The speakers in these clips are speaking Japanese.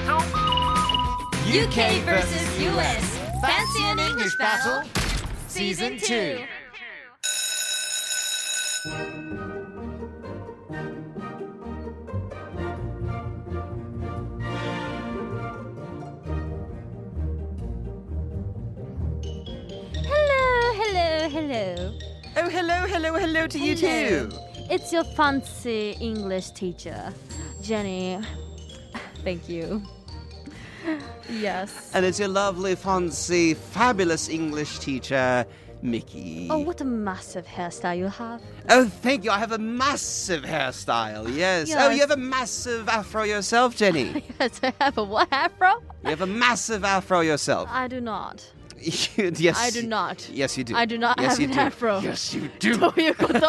battle. UK versus US. Fancy an English battle? Season 2. Hello, hello, hello. Oh, hello, hello, hello to you Hello. too. It's your fancy English teacher, Jenny. Thank you. Yes. And it's your lovely, fancy, fabulous English teacher, Mickey. Oh, what a massive hairstyle you have. Oh, thank you. I have a massive hairstyle. Yes. Oh, you have a massive afro yourself, Jenny. Yes, I have a what afro? you have a massive afro yourself. I do not. yes. I do not. Yes, you do. I do not yes, have an do. afro. Yes, you do. どういうこと？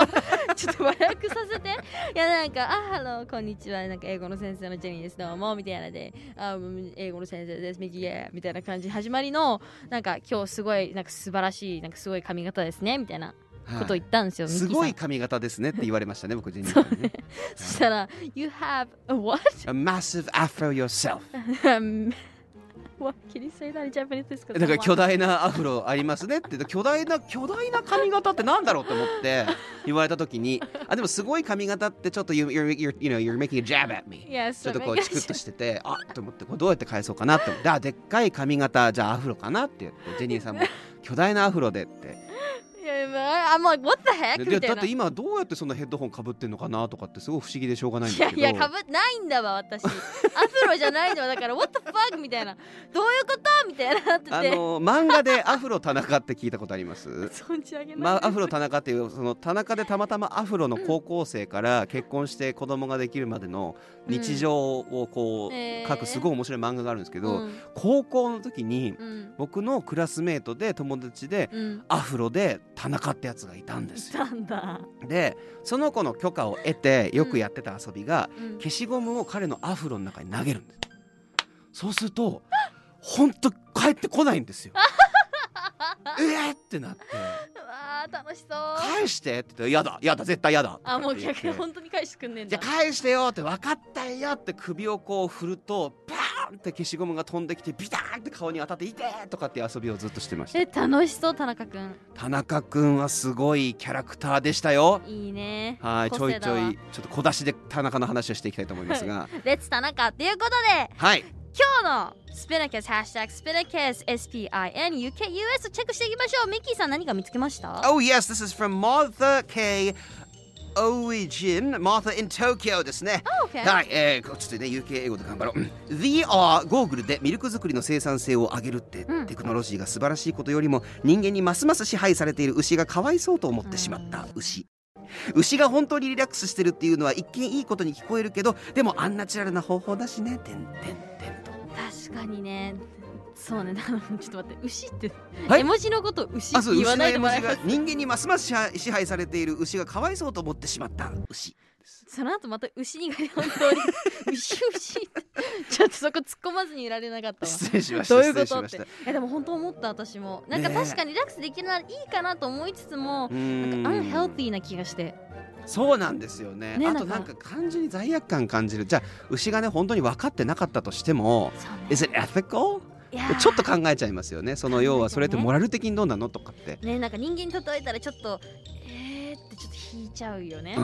ちょっと和訳させて。いや、なんか、あ、ハロー、こんにちは。なんか、英語の先生のジェニーです。どうも、みたいなで、あ、うん英語の先生です。ミキイみたいな感じ。始まりの、なんか、今日すごい、なんか素晴らしい、なんかすごい髪型ですね。みたいなことを言ったんですよ。ミすキさんごい髪型ですねって言われましたね、僕、ジェニーさんにね。そしたら、You have a what? A massive afro yourself. Um, what can you say that in Japanese? ですかだから巨大なアフロありますねって。巨大な巨大な髪型ってなんだろうって思って 言われた時に。あでもすごい髪型ってちょっと you, you're, you're, you know, you're making a jab at me Yes, ちょっとこうチクッとしててあと思ってこれどうやって返そうかなって。思ってあでっかい髪型じゃあアフロかなって言ってジェニーさんも 巨大なアフロでっていやいや I'm like, what the heck? でみたいな。だって今どうやってそんなヘッドホンかぶってんのかなとかってすごい不思議でしょうがないんいですけどやいや、かぶってないんだわ、私。アフロじゃないのだから、what the fuck? みたいな。どういうこと？みたいななってて。あの漫画でアフロ田中って聞いたことあります？存じ上げない。まあ、アフロ田中っていうその田中でたまたまアフロの高校生から結婚して子供ができるまでの日常をこうへー書くすごい面白い漫画があるんですけど、うん高校の時にうん。僕のクラスメートで友達でうん。アフロで田中ってやつがいたんですよ。なんだ。でその子の許可を得てよくやってた遊びが、うん消しゴムを彼のアフロの中に投げるんです。そうすると本当帰ってこないんですよ。えーってなって。うわー、楽しそう。返してって言って「やだやだ絶対やだ」あ、もう逆に本当に返してくんねえんだじゃあ。返してよって分かったよって首をこう振るとバーンって消しゴムが飛んできてビターンって顔に当たって「いて!」とかって遊びをずっとしてましたえ、楽しそう、田中くん。田中くんはすごいキャラクターでしたよいいね。はいちょいちょいちょっと小出しで田中の話をしていきたいと思いますがレッツ田中っていうことで、はい今日のスピナキャスハッシュタグスピナキャス SPINUKUS をチェックしていきましょう。ミッキーさん何か見つけました Oh yes this is from Martha K Origin Martha in Tokyo ですね Oh, okay. はい、えー、ちょっとね、UK 英語で頑張ろう。うん VR ゴーグルでミルク作りの生産性を上げるって、うんテクノロジーが素晴らしいことよりも人間にますます支配されている牛がかわいそうと思ってしまった牛。牛が本当にリラックスしてるっていうのは一見いいことに聞こえるけどでもアンナチュラルな方法だしねてんてんてんと確かにね。そうね、ちょっと待って、牛って、はい？絵文字のこと牛って言わないでもらえま人間にますます支配されている牛がかわいそうと思ってしまった。牛その後また牛にが本当に牛牛ちょっとそこ突っ込まずにいられなかったわ。失礼しましたどういうことって。失礼しました。えでも本当思った私も。なんか確かにリラックスできるならいいかなと思いつつもうーん。なんかアンヘルティーな気がして。そうなんですよね。ねあとなんか。感じに罪悪感感じる。じゃあ牛がね本当に分かってなかったとしてもね。Is it ethical? ちょっと考えちゃいますよね。その要はそれってモラル的にどうなのとかって。ねなんか人間に例えたらちょっとえーってちょっと引いちゃうよね。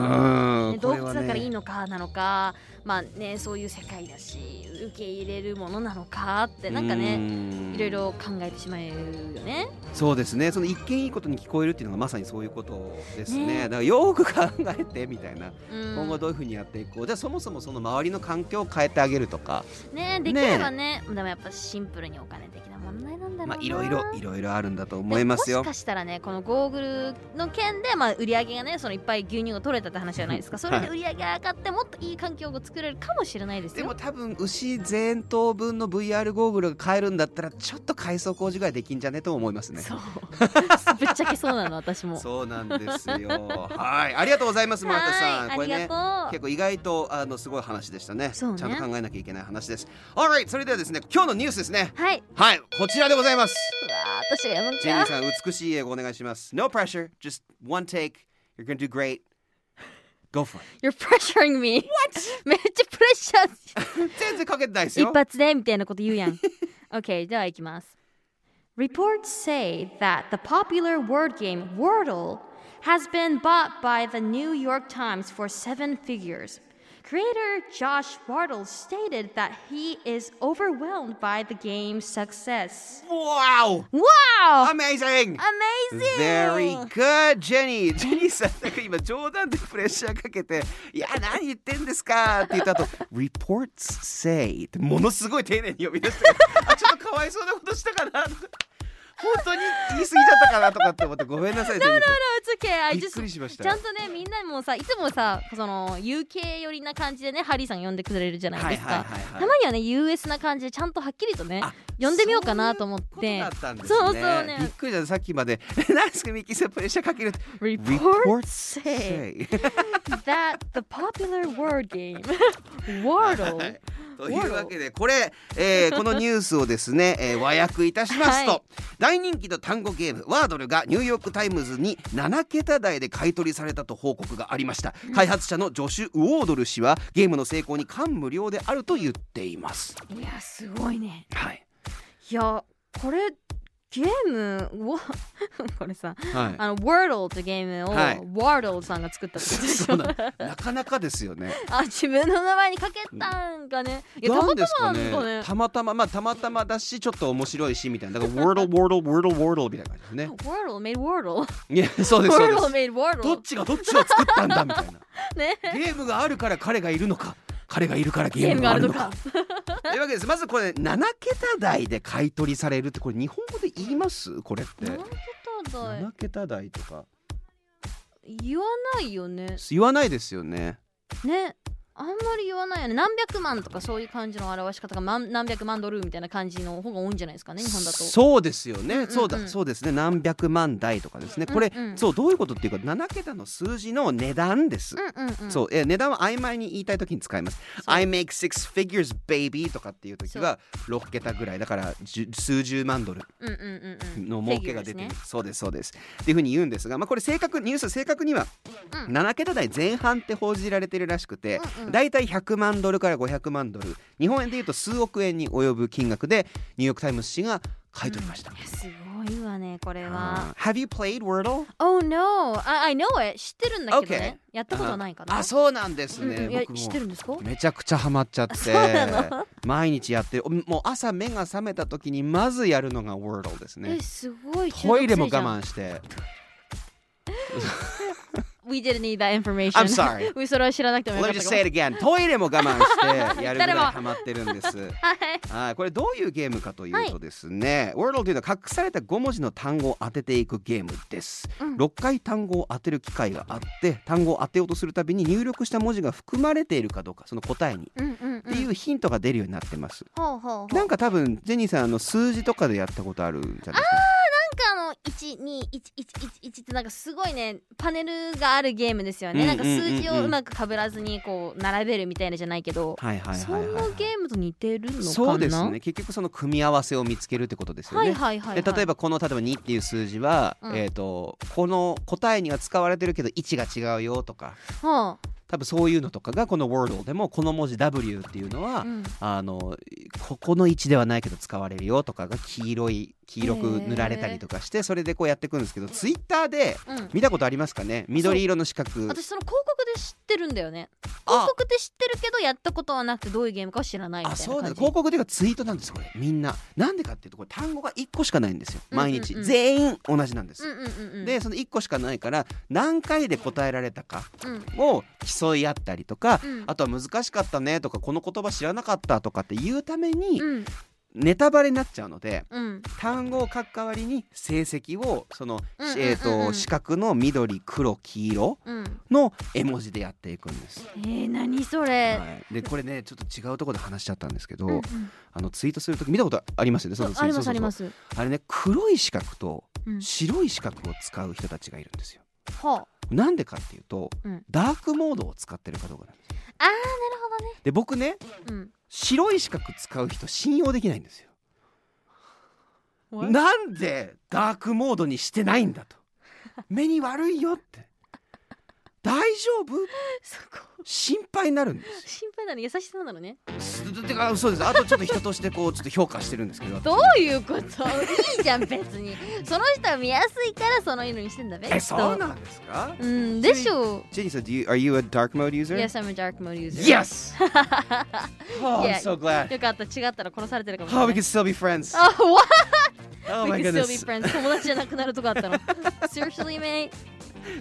洞窟だからいいのかなのか、まあねそういう世界だし受け入れるものなのかってなんかうねん。いろいろ考えてしまうよね。そうですね。その一見いいことに聞こえるっていうのがまさにそういうことですね。ね。だからよく考えてみたいな。うん。今後どういうふうにやっていこう。じゃあそもそもその周りの環境を変えてあげるとか。ねできればねでもやっぱシンプルにお金的な問題なんだろうな。まあいろいろいろいろあるんだとで思いますよ。もしかしたらねこのゴーグルの件で、まあ、売り上げがねそのいっぱい牛乳が取れたって話じゃないですか。それで売り上げが上がってもっといい環境を作れるかもしれないですよ。でも多分牛全頭分の VR ゴーグルが買えるんだったらちょっと改装工事ぐらいできんじゃねと思いますね。そう。ぶっちゃけそうなの私も。そうなんですよ。はいありがとうございます マータさん。はいこれねありがとう。結構意外とあのすごい話でしたね。そうね。ちゃんと考えなきゃいけない話です。Alright それではですね今日のニュースですね。はい。はいこちらでございます。うわー私がやむんかジェニーさん美しい英語お願いします。No pressure just one take. You're gonna do great Go for it You're pressuring me What? めっちゃプレッシャー全然かけてないです一よ発でみたいなこと言うやん OK では行きます Reports say that the popular word game Wordle has been bought by the New York Times for seven figures. Creator Josh Wardle stated that he is overwhelmed by the game's success. Wow! Wow! Amazing! Amazing! Very good, Jenny! ジェニーさん、なんか今冗談でプレッシャーかけて、いや、何言ってんですかって言った後、reports say ってものすごい丁寧に呼び出して、あ、ちょっとかわいそうなことしたかなとか。本当に言い過ぎちゃったかなとかって思って、ごめんなさい、ジェニーさん。No, it's okay. びっくりしました。ちゃんとねみんなもさいつもさその UK 寄りな感じでねハリーさん呼んでくれるじゃないですか、たまにはね US な感じでちゃんとはっきりとねあ呼んでみようかなと思って。そうそうね。びっくりださっきまで、何ですか、ミッキーさんプレッシャーかけるって。Reports say that the popular word game Wordle というわけでこれ、えーこのニュースをですね、えー和訳いたしますと、はい大人気の単語ゲームワードルがニューヨーク・タイムズに7桁台で買い取りされたと報告がありました。開発者のジョシュ・ウォードル氏はゲームの成功に感無量であると言っています。いやすごいね。はい。いやこれゲームわ これさはい。あの Wordle ってゲームを、はい。Wardle さんが作ったってことでしょ？なかなかですよね。あ自分の名前にかけたんかね？いやたまたですかね。まなんかね。たまたままあたまたまだしちょっと面白いしみたいな。だから Wordle Wordle Wordle Wordle みたいな感じですね。Wordle made Wordle いやそうですそうで Wordle すどっちがどっちを作ったんだみたいな。ね。ゲームがあるから彼がいるのか彼がいるからゲームムがあるのか。というわけです。まずこれ7桁台で買い取りされるってこれ日本語で言います？これって。何桁台。7桁台とか。言わないよね。言わないですよね。ねあんまり言わないよね。何百万とかそういう感じの表し方が万何百万ドルみたいな感じの方が多いんじゃないですかね日本だと。そうですよね、うんうん。うんそうだそうですね。何百万台とかですね。これ、うん。うんそうどういうことっていうか7桁の数字の値段です、うんうんうん。そう。え値段は曖昧に言いたい時に使います。I make six figures baby とかっていう時は6桁ぐらい。だから数十万ドルの儲けが出てる、そうですそうです。っていうふうに言うんですが、まあ、これ正確ニュース正確にはうん。7桁台前半って報じられてるらしくて、うんうんだいたい100万ドルから500万ドル。日本円でいうと数億円に及ぶ金額でニューヨーク・タイムズ紙が買い取りました。すごいわねこれは。Have you played Wordle? Oh no. I, I know it. 知ってるんだけどね。やったことはないかな。あそうなんですね、僕も知ってるんですか？めちゃくちゃハマっちゃって。そうなの？毎日やってもう朝目が覚めた時にまずやるのが Wordle ですね。えすごい。トイレも我慢して We didn't need that information. I'm sorry. うそれは知らなくてもよか Let っ me た just か say も it again. トイレも我慢してやるぐらいハマってるんです。はいはい、これどういうゲームかというとですね、Wordle というのは隠された5文字の単語を当てていくゲームです、うん。6回単語を当てる機会があって単語を当てようとするたびに入力した文字が含まれているかどうかその答えに。うんうんうん。っていうヒントが出るようになってます、ほうほうほう。なんか多分ジェニーさんあの数字とかでやったことあるんじゃないですか？なんかあの12111ってなんかすごいねパネルがあるゲームですよね、うんなんか数字をうまくかぶらずにこう並べるみたいなじゃないけど、はいはいそんはいはい、なゲームと似てるのかな？そうですね。結局その組み合わせを見つけるってことですよね、はいはいはい、はい、で例えばこの例えば2っていう数字は、うん。えー、とこの答えには使われてるけど位置が違うよとか。はあ多分そういうのとかがこの Wordle でもこの文字 W っていうのは、うん。あのここの位置ではないけど使われるよとかが黄色い黄色く塗られたりとかしてそれでこうやっていくんですけどツイッターでうん。見たことありますかね？緑色の四角。私その広告で知ってるんだよね。あ。広告で知ってるけどやったことはなくてどういうゲームかは知らないみたいあそうな広告でいうかツイートなんですこれ。みんな。なんでかっていうとこれ単語が1個しかないんですよ。毎日、うんうん。うん全員同じなんです、うんうんうんうん。でその1個しかないから何回で答えられたかうん。を競い合ったりとか、うん。あとは難しかったねとかこの言葉知らなかったとかって言うためにうん。ネタバレになっちゃうのでうん。単語を書く代わりに成績をその、えー、と四角の緑黒黄色うん。の絵文字でやっていくんです。えー、何それ、はい、でこれねちょっと違うところで話しちゃったんですけど、うんうん。あのツイートする時見たことありますよね？ありますあります。あれね黒い四角とうん。白い四角を使う人たちがいるんですよ。はなんでかっていうと、うん。ダークモードを使ってるかどうかなんですよ。ああーなるほで僕ねどね白い四角使う人信用できないんですよ。うんなんでダークモードにしてないんだと。目に悪いよって大丈夫？そこ心配になるんですよ心配なの優しさなのねすてかそうですあとちょっと人としてこうちょっと評価してるんですけどどういうこといいじゃん別にその人は見やすいからその色にしてんだべえそうなんですかうんでしょうジェニーさん do you, are you a dark mode user? Yes I'm a dark mode user Yes! oh, I'm so glad よかった違ったら殺されてるかもし Oh れ we ない can still be friends Oh what? Oh We my can still be goodness friends 友達じゃなくなるとこあったの Seriously mate?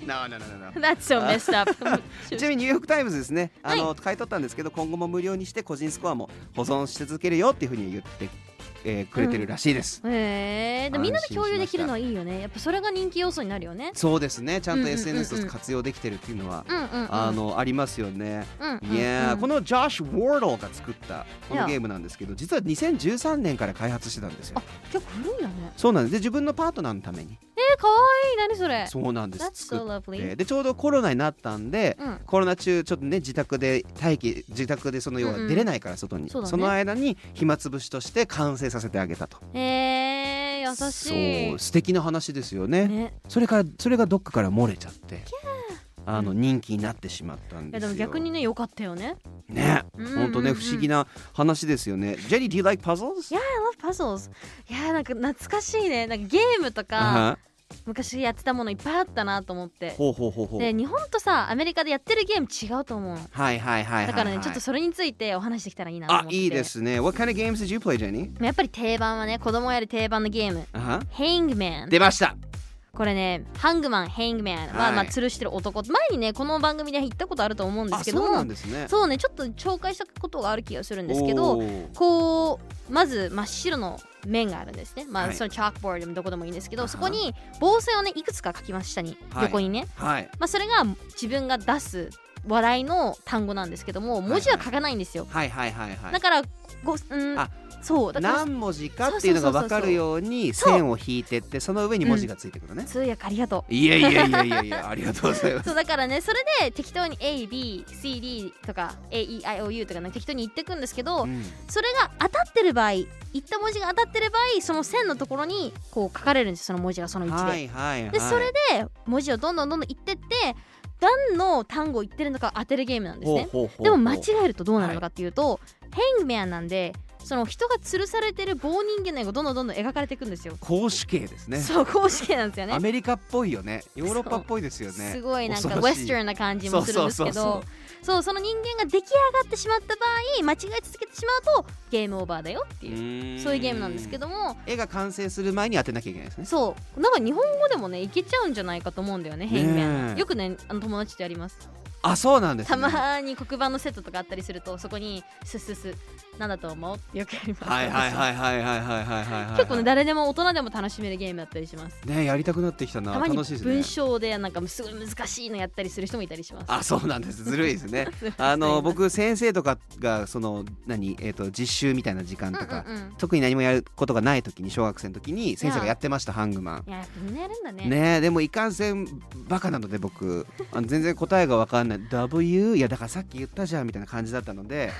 No no no no no. That's so messed up. ちなみにニューヨークタイムズですね。あの、買い取ったんですけど今後も無料にして個人スコアも保存し続けるよっていうふうに言って、えーくれてるらしいです、へえでみんなで共有できるの安はいいよねやっぱそれが人気要素になるよね。そうですね。ちゃんとうんうんうん。うん SNS と活用できてるっていうのは、うんうんうん。あのありますよね、うんうんうん。いやーこのジョシュ・ウォードルが作ったこのゲームなんですけど実は2013年から開発してたんですよ。あ結構古いんだね。そうなんです。で自分のパートナーのために。えー、かわいい。何それ。そうなんです。So でちょうどコロナになったんで、うん。コロナ中ちょっとね自宅で待機自宅でその要は出れないから外に、そうだね。の間に暇つぶしとして完成させてあげたと。えー、優しい。そう素敵な話ですよね。ね。それからそれがどっかから漏れちゃってあの人気になってしまったんですよ。いやでも逆にね良かったよね。ね。本当ね不思議な話ですよね。ジェニー do you like puzzles? いや I love puzzles. いやなんか懐かしいね。なんかゲームとかあ昔やってたものいっぱいあったなと思って。ほうほうほうほう。で日本とさアメリカでやってるゲーム違うと思う。のはいはいはいはい、はい、だからねちょっとそれについてお話してきたらいいなと思って。あいいですね。What kind of games did you play Jenny? やっぱり定番はね子供やる定番のゲーム。あは Hangman 出ましたこれねハングマン Hangman は、はい。まあ吊るしてる男。前にねこの番組で言ったことあると思うんですけども。あそうなんですね。そうねちょっと紹介したことがある気がするんですけどこうまず真っ白の面があるんですね。まあ、はい。そのチャークボードでもどこでもいいんですけどそこに棒線をねいくつか書きます下に、はい。横にね。はい。まあそれが自分が出す話題の単語なんですけども文字は書かないんですよ、はいはいはいはい。だからごうん。あそう何文字かっていうのが分かるように線を引いてってその上に文字がついてくるね、通訳ありがとう。いやいやいやいやいやありがとうございます。そうだからねそれで適当に ABCD とか AEIOU とかね適当に言ってくんですけど、うん。それが当たってる場合言った文字が当たってる場合その線のところにこう書かれるんですその文字がその位置で、はいはいはい。でそれで文字をどんどんどんどん言ってって何の単語を言ってるのか当てるゲームなんですね。でも間違えるとどうなるのかっていうと、ヘングマンなんでその人が吊るされてる棒人間の絵がどんどんどんどん描かれていくんですよ。公主形ですね。そう公式なんですよね。ア。メリカっぽいよね。ヨーロッパっぽいですよね。すごいなんかウェスタンな感じもするんですけど。そうその人間が出来上がってしまった場合間違え続けてしまうとゲームオーバーだよっていう。そういうゲームなんですけども。絵が完成する前に当てなきゃいけないですね。そう。なんか日本語でもねいけちゃうんじゃないかと思うんだよね変ね面えよくねあの友達とやります。あそうなんですたねまに黒板のセットとかあったりするとそこにスススなんだと思う？ってよくやります。はいはいはいはいはいはいはいはいはい。結構ね誰でも大人でも楽しめるゲームだったりします。ねやりたくなってきたな。たまに文章でなんかすごい難しいのやったりする人もいたりします。あそうなんです。ずるいですね。あの僕先生とかがその何えっ、と実習みたいな時間とか、うんうんうん。特に何もやることがない時に小学生の時に先生がやってましたハングマン。いやみんなやるんだね。ねえでもいかんせんバカなので僕あの全然答えが分かんない。W いやだからさっき言ったじゃんみたいな感じだったので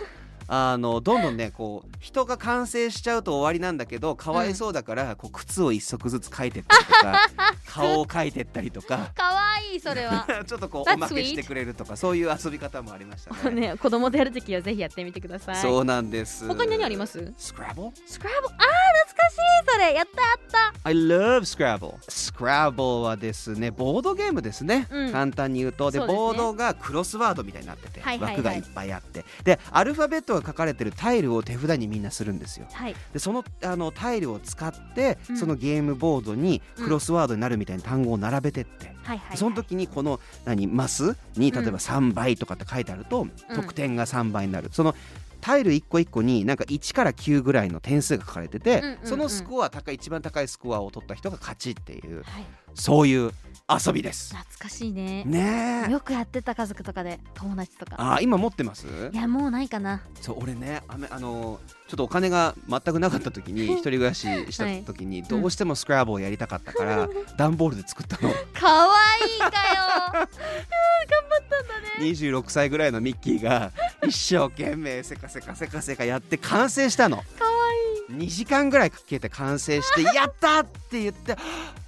あのどんどんねこう人が完成しちゃうと終わりなんだけどかわいそうだから、こう靴を一足ずつ描いてったりとか 顔を描いてったりとか。かわいいいそれは。ちょっとこうおまけしてくれるとかそういう遊び方もありましたね。ね子供とやるときはぜひやってみてください。そうなんです。他に何あります？スクラブルスクラブあー懐かしいそれ。やったやった。I love Scrabble Scrabble はですねボードゲームですね、うん。簡単に言うと。でね。ボードがクロスワードみたいになってて、はいはいはい。枠がいっぱいあって。でアルファベットが書かれてるタイルを手札にみんなするんですよ。はい。でそのあのタイルを使って、うん。そのゲームボードにクロスワードになるみたいな単語を並べてって、その時にこの何マスに例えば3倍とかって書いてあると、うん。得点が3倍になる。そのタイル1個1個になんか1から9ぐらいの点数が書かれてて、そのスコア高い一番高いスコアを取った人が勝ちっていうはい。そういう遊びです。懐かしいね。ねえ。よくやってた家族とかで友達とか。あー今持ってます？いやもうないかな。そう俺ねあめあのちょっとお金が全くなかった時に 一人暮らしした時にどうしてもスクラブをやりたかったから、段ボールで作ったの。かわいいかよ。うん頑張ったんだね。26歳ぐらいのミッキーが一生懸命せかせかせかせかやって完成したの。かわ2時間ぐらいかけて完成して「やった!」って言って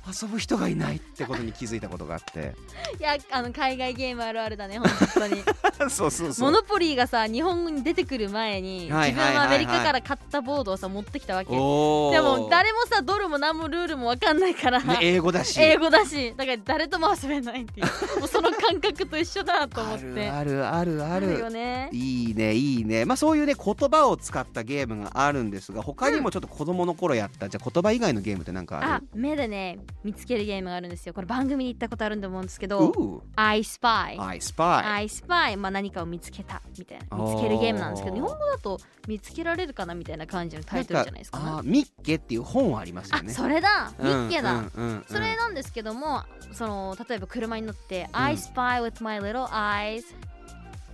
遊ぶ人がいないってことに気づいたことがあって。い いやあの海外ゲームあるあるだね本当に。そうそうそう。モノポリーがさ日本に出てくる前に自分はアメリカから買ったボードをさ持ってきたわけ。でも誰もさドルも何もルールも分かんないから、ね英語だし。英語だし。だから誰とも遊べないっていう。もうその感覚と一緒だと思あって。るあるあるある。よね。いいねいいね。まあそういうね言葉を使ったゲームがあるんですが他にもちょっと子供の頃やった、じゃあ言葉以外のゲームってなんかあある目でね見つけるゲームがあるんですよ。これ番組に行ったことあると思うんですけどう I spy I spy I spy まあ何かを見つけたみたいな見つけるゲームなんですけど日本語だと見つけられるかなみたいな感じのタイトルじゃないですか。あーミッケっていう本はありますよあねそれだ。ミッケだ、うんうんうんうん。それなんですけどもその例えば車に乗って「I spy with my little eyes」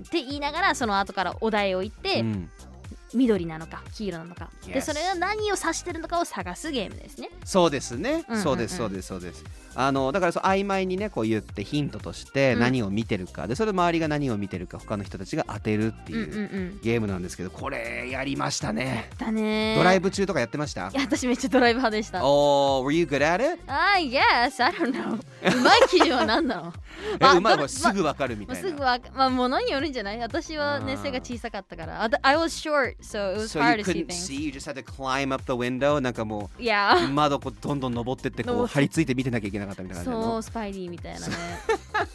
って言いながらその後からお題を言って、うん。緑なのか黄色なのか、で Yes それが何を指してるのかを探すゲームですね。そうですね、うんうんうん。そうですそうですそうです。あのだからそう曖昧にねこう言ってヒントとしてうん。何を見てるか、でそれで周りが何を見てるか他の人たちが当てるってうんうんいううん。ゲームなんですけどこれやりましたね。だね。ドライブ中とかやってました？いや私めっちゃドライブ派でした。おー were you good at it? あ yes. I don't know. うまい基準は何なの？えうまいドラもうすぐわかるみたいな、まあすぐわまあものによるんじゃない？私はね背が小さかったから。あ I was short so it was So hard to see things. see, you just had to climb up the window なんかもう窓 こうどんどん登ってってこう張り付いて見てなきゃいけなかったみたいな感じなそうのスパイリーみたいなね。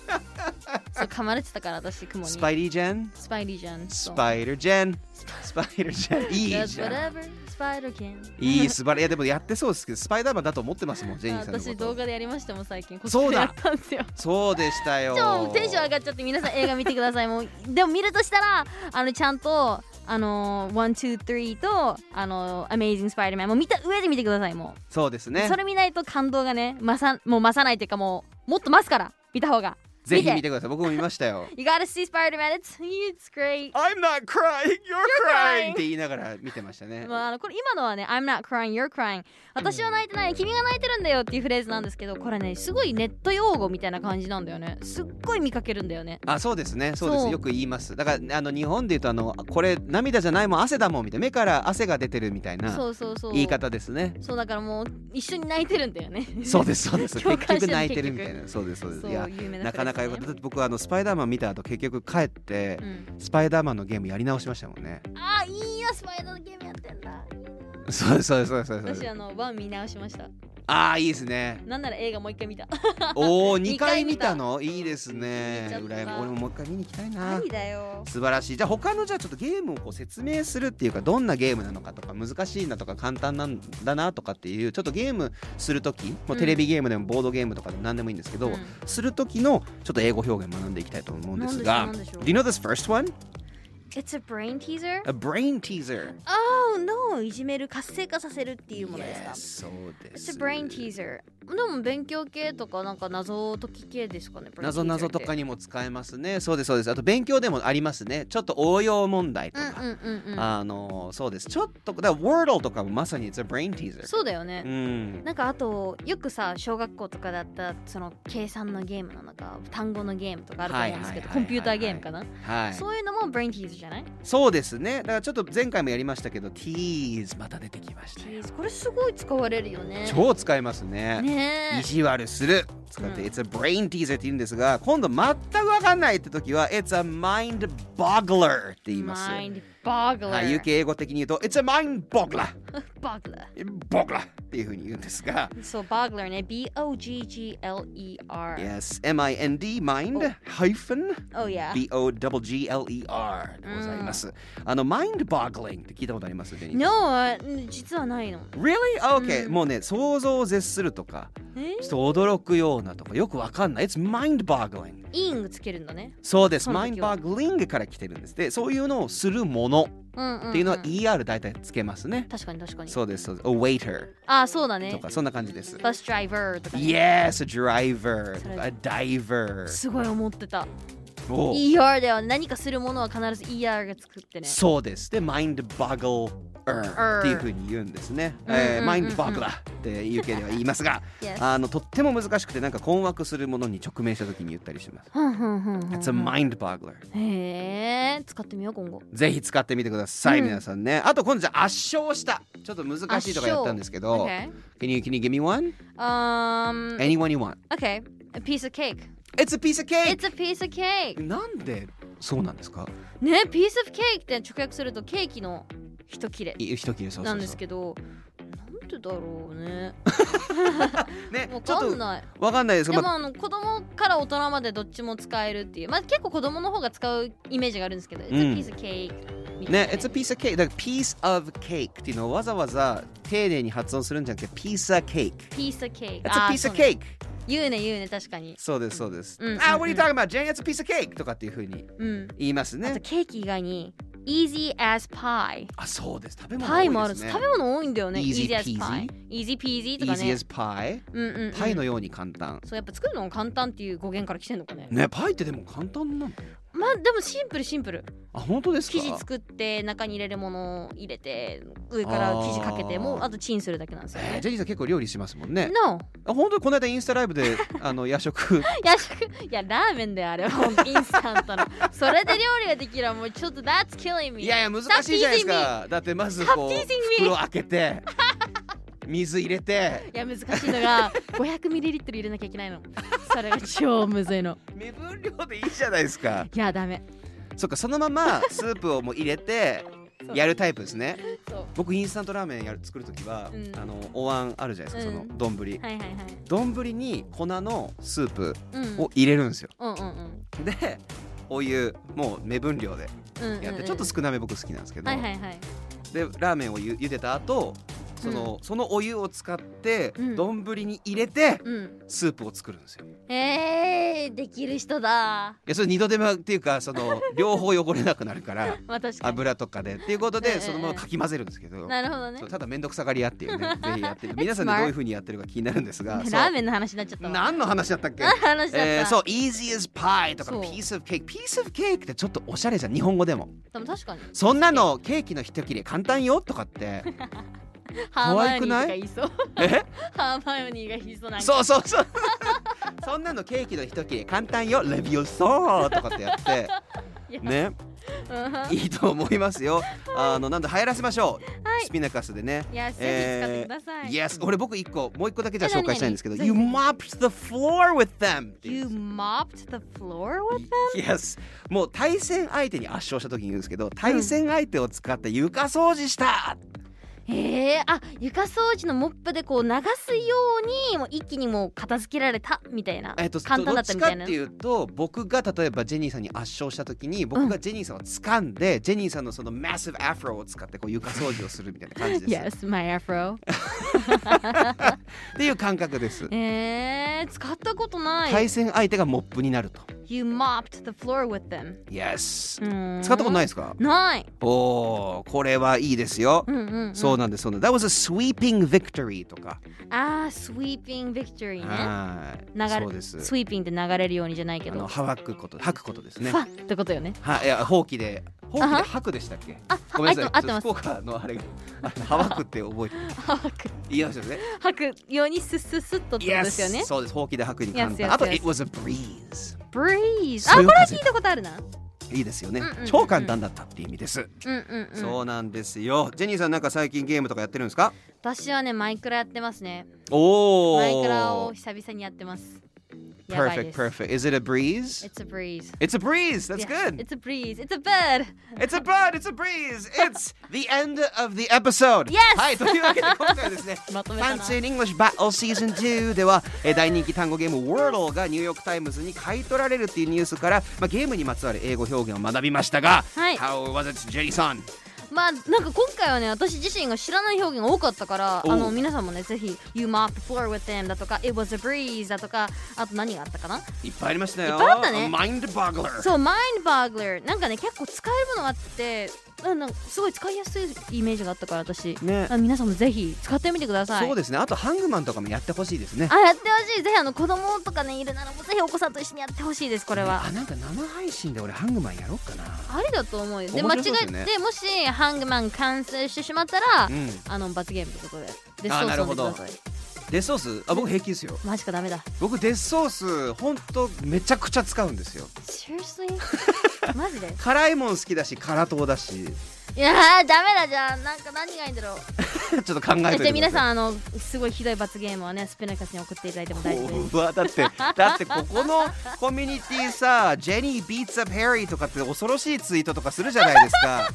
そう噛まれてたから私雲に。スパイリージェンスパイリーじゃんスパイダージェンスパイダージェンいいじゃん whatever. Spider can いい素晴らいやでもやってそうですけどスパイダーマンだと思ってますもんジェニーさんの私こと。動画でやりましたもん最近。そうだ。プレやったんですよ。そうでしたよ。超テンション上がっちゃって皆さん映画見てください。もうでも見るとしたらあのちゃんとあの123とあの Amazing Spider-Man もう見た上で見てくださいもそうですう、ね。それ見ないと感動がね増さもう増さないっていうかもうもっと増すから見た方がぜひ見てください。僕も見ましたよ。You gotta see Spider-Man. It's, it's great. I'm not crying, you're crying. って言いながら見てましたね。まあ、あのこれ今のはね I'm not crying, you're crying. 私は泣いてない君が泣いてるんだよっていうフレーズなんですけどこれねすごいネット用語みたいな感じなんだよね。すっごい見かけるんだよね。あそうですね。そう。です。よく言います。だからあの日本で言うとあのこれ涙じゃないもん汗だもんみたいな目から汗が出てるみたいなそうそうそう。言い方ですね。そうだからもう一緒に泣いてるんだよね。そうですそうです。共結局泣いてるみたいな。そうですそうです。いやなかなかよかっただって僕あのスパイダーマン見た後結局帰ってうん、スパイダーマンのゲームやり直しましたもんね。あいいなスパイダーのゲームやってんだ。そうそうそうそうです。私あのワン見直しましたああいいですね。なんなら映画もう一回見た。おお2 二回見たの？いいですね。俺ももう一回見に行きたいな。何だよ。素晴らしい。じゃあ他のじゃあちょっとゲームをこう説明するっていうかどんなゲームなのかとか難しいなとか簡単なんだなとかっていうちょっとゲームする時もうテレビゲームでもボードゲームとかでも何でもいいんですけど、うん。する時のちょっと英語表現学んでいきたいと思うんですが Do で you know this first one? It's a brain teaser? A brain teaser. Oh no. いじめる活性化させるっていうものですか？Yes そうで It's す a brain teaser. でも勉強系とかなんか謎解き系ですかね？なぞなぞとかににも使えますね。そうですそうです。あと勉強でもありますね。ちょっと応用問題とか、うんうんうんうん。あのそうです。ちょっとだから Wordle とかもまさに It's a brain teaser そうだよね、うん。なんかあとよくさ小学校とかだったその計算のゲームなのか単語のゲームとかあると思うんですけどコンピューターゲームかな、はいそういうのも brain tease じゃない？そうですね。だからちょっと前回もやりましたけど tease また出てきましたよ。これすごい使われるよね。超使えますね。ね。意地悪する。使って、うん。It's a brain teaser って言うんですが今度全くわかんないって時は It's a mind boggler って言います。Mind boggler はい、UK 英語的に言うと It's a mind boggler boggler boggler っていうふうに言うんですがそう boggler ね B-O-G-G-L-E-R Yes, M-I-N-D mind hyphen Oh yeah B-O-G-G-L-E-R でございます。あの mind boggling って聞いたことありますジェニー No 実はないの Really? Okay、うんもうね想像を絶するとかえちょっと驚くようなとかよくわかんない It's mind boggling イングつけるんだねそうです mind boggling から来てるんですでそういうのをするものうんうん、っていうのは ER 大体つけますね、確かに確かに。そうですそうです。A waiter あそうだね。とかそんな感じです。バスドライバーとか、ね、Yes, a driver. A diver. すごい思ってた。お ER では何かするものは必ず ER が作ってね。そうです。で mind boggler っていうふうに言うんですね、えーうんうんうん。うん mind boggler って UK では言いますがあのとっても難しくてなんか困惑するものに直面した時に言ったりします。It's a mind boggler へえ使ってみよう今後。ぜひ使ってみてください、うん。皆さんね。あと今度じゃあ圧勝した。ちょっと難しいとかやったんですけど。can you, can you give me one? Um Anyone you want. Okay. A piece of cake It's a piece of cake! It's a piece of cake! なんでそうなんですか？ね piece of cake って直訳するとケーキの一切れい一切れそうなんですけどなんでだろうね。わねちょっとかんないわかんないです。でもあの子供から大人までどっちも使えるっていうまあ結構子供の方が使うイメージがあるんですけど、ん It's a piece of cake ね、It's a piece of cake だから piece of cake っていうのをわざわざ丁寧に発音するんじゃなくて piece of cake piece of cake It's a piece そ of cake 言うね言うね確かに。そうですそうです、うん。うんうん Ah, what are you talking about? Jane? It's a piece of cake とかっていうふうにうん。言いますあとねケーキ以外に easy as pie あそうです。食べ物パイもあるん多いですねです。食べ物多いんだよね。Easy as pie easy peasy とか easy ね as pie うんうんうん。パイのように簡単。そうやっぱ作るのも簡単っていう語源から来てんのかね。ねパイってでも簡単なの？まあでもシンプルシンプル。あ本当ですか？生地作って中に入れるものを入れて上から生地かけてもうあとチンするだけなんですよ。ねえージェニーさん結構料理しますもんね。No あ本当にこの間インスタライブで あの夜食。夜食？いやラーメンだよあれはインスタントの。それで料理ができるはもうちょっと That's killing me いやいや難しいじゃないですか。だってまずこう袋開けて 水入れて。いや難しいのが 500ml 入れなきゃいけないのそれが超むずいの。目分量でいいじゃないですか。いやダメ。そっかそのままスープをもう入れて やるタイプですね。僕インスタントラーメンやる作るときは、うん。あのお椀あるじゃないですか、うん。その丼。はいはいはい。丼に粉のスープうん。を入れるんですよ、うんうんうん。でお湯もう目分量でうんうんうんやって、ちょっと少なめ僕好きなんですけど、はいはいはい。でラーメンをゆ茹でた後その,、そのお湯を使ってうん。丼に入れてうん。スープを作るんですよ。えー、できる人だ。いやそれ二度手間っていうかその 両方汚れなくなるからまあ確かに。油とかでっていうことうんうんうん。でそのままかき混ぜるんですけど。なるほどね。ただ面倒くさがり屋っていうね ぜひやってる皆さんでどういう風にやってるか気になるんですが ラーメンの話になっちゃったわ。何の話だったっけ？話えー、そう easy as pie とかそう。piece of cake piece of cake ってちょっとおしゃれじゃん日本語でも。でも確かに。そんなのケーキの一切れ簡単よとかってハーマイオニーとか可愛くない言いそう。えハーマイオニーが言いそうなんか。そうそうそう。そんなのケーキの一切れ簡単よレビューそうとかってやって。ね。うん。いいと思いますよ。あのなんで流行らせましょう、はい。スピナカスでね。いやぜひ使ってください、Yes 俺僕一個もう一個だけじゃ紹介したいんですけど。何？You 々 mopped the floor with them! You mopped the floor with Yes もう対戦相手に圧勝した時に言うんですけど対戦相手を使って床掃除した、えー、あ床掃除のモップでこう流すようにもう一気にもう片付けられたみたいな、えっと、簡単だったみたいな。どっちかっていうと僕が例えばジェニーさんに圧勝した時に僕がジェニーさんを掴んで、ジェニーさんのそのマッシブアフロを使ってこう床掃除をするみたいな感じです。Yes my afro. っていう感覚です。えー、使ったことない、対戦相手がモップになると。You mopped the floor with them. Yes 使ったことないですか？ない。おーこれはいいですよ。うんうん、うん、そうなんですそうなんです。That was a sweeping victory とか。あー sweeping victory ねはい。流れそうです。sweeping って流れるようにじゃないけどあのはくこと吐くことですねフ。ァってことよねはい、いや、ほうきで、ほうきあは？で吐くでしたっけ？あごめんなさい、あ合ってます福岡のあれはわくって覚えてる。吐く言いましたよね。吐くようにスッスッスッとってことですよねそうです、ほうきで吐くに簡単。あと、it was a breeze。breeze あこれは聞いたことあるないいですよねうんうん超簡単だったっていう意味です。うんうんうんそうなんですよ。ジェニーさん、なんか最近ゲームとかやってるんですか？私はねマイクラやってますねおお。マイクラを久々にやってます やばいで Perfect, す perfect. Is it a breeze? It's a breeze It's a breeze. That's Yes, good. It's a breeze It's a bird It's a bird. It's a breeze. It's the end of the episode. Yes! はい、というわけで今回はですね、まとめたな Fancy in English Battle Season 2では、えー大人気単語ゲーム Wordle がニューヨークタイムズに買い取られるっていうニュースから、まあ、ゲームにまつわる英語表現を学びましたが、はい How was it, Jenny さん まあなんか今回はね私自身が知らない表現が多かったからおあの皆さんもねぜひ You mopped the floor with them だとか It was a breeze だとかあと何があったかな？いっぱいありましたよ。いっぱいあったね Mind Boggler。そう Mind Boggler なんかね結構使えるものがあってなんなんかすごい使いやすいイメージがあったから私、ねあ皆さんもぜひ使ってみてくださいそうですね。あとハングマンとかもやってほしいですね。あやってほしいぜひあの子供とかねいるならぜひお子さんと一緒にやってほしいですこれはあ、なんか生配信で俺ハングマンやろうかな。ありだと思うよで間違えてもしハングマン完成してしまったら、うん。あの罰ゲームってことでデスあソース飲んでくださいデスソース？あ僕平気ですよ。マジかダメだ僕デスソースほんとめちゃくちゃ使うんですよ。Seriously? マジで？辛いもん好きだし辛党だし。いやーダメだじゃあ。なんか何がいいんだろう。ちょっと考えてえじゃあ皆んさんあのすごいひどい罰ゲームはねスピナカスに送っていただいても大丈夫です。うわだってだってここの コミュニティさジェニービーツアップヘリーとかって恐ろしいツイートとかするじゃないですか。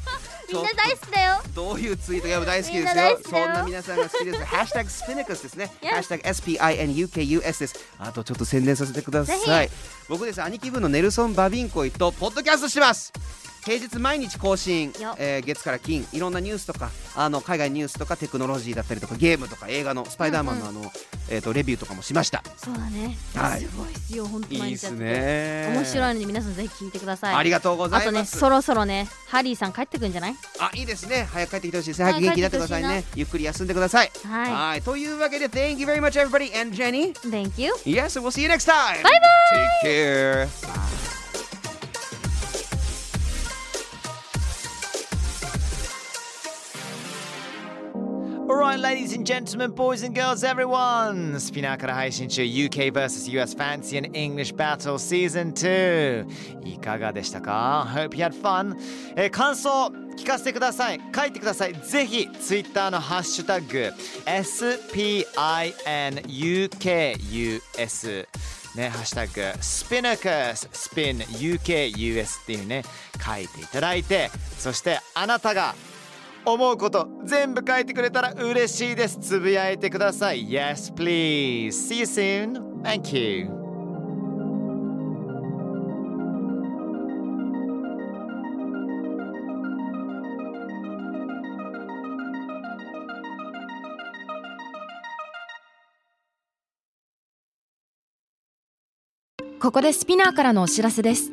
みんな大好きだよ。どういうツイートが大好きですよ。そんな皆さんが好きです。ハッシュタグスピナカスですねハッシュタグ SPINUKUS です。あとちょっと宣伝させてください。ぜ僕です。兄貴分のネルソン・バビンコイとポッドキャストしてます平日毎日更新。よ、えー月から金。いろんなニュースとかあの海外ニュースとかテクノロジーだったりとかゲームとか映画のスパイダーマンのあの、えー、とレビューとかもしました。そうだね、はい。すごいっすよ本当いいっすね。面白いので皆さんぜひ聞いてください。ありがとうござあとねいますそろそろねハリーさん帰ってくんじゃない？あいいですね。早く帰ってきてほしいです早く元気になってくださいね。ゆっくり休んでください。はい。はい。というわけで Thank you very much everybody. And Jenny? Thank you. Yes, and we'll see you next time. Bye bye. Take care. Alright, ladies and gentlemen, boys and girls, everyone! スピナーから配信中 UK vs.US Fancy and English Battle Season 2いかがでしたか ?Hope you had fun! えー感想聞かせてください書いてくださいぜひ Twitter のハッシュタグ SPINUKUS ね、ハッシュタグ SPINUKUS SPINUKUS っていうね書いていただいてそしてあなたが思うこと全部書いてくれたら嬉しいです。つぶやいてください。Yes please. See you soon. Thank you. ここで SPINEAR からのお知らせです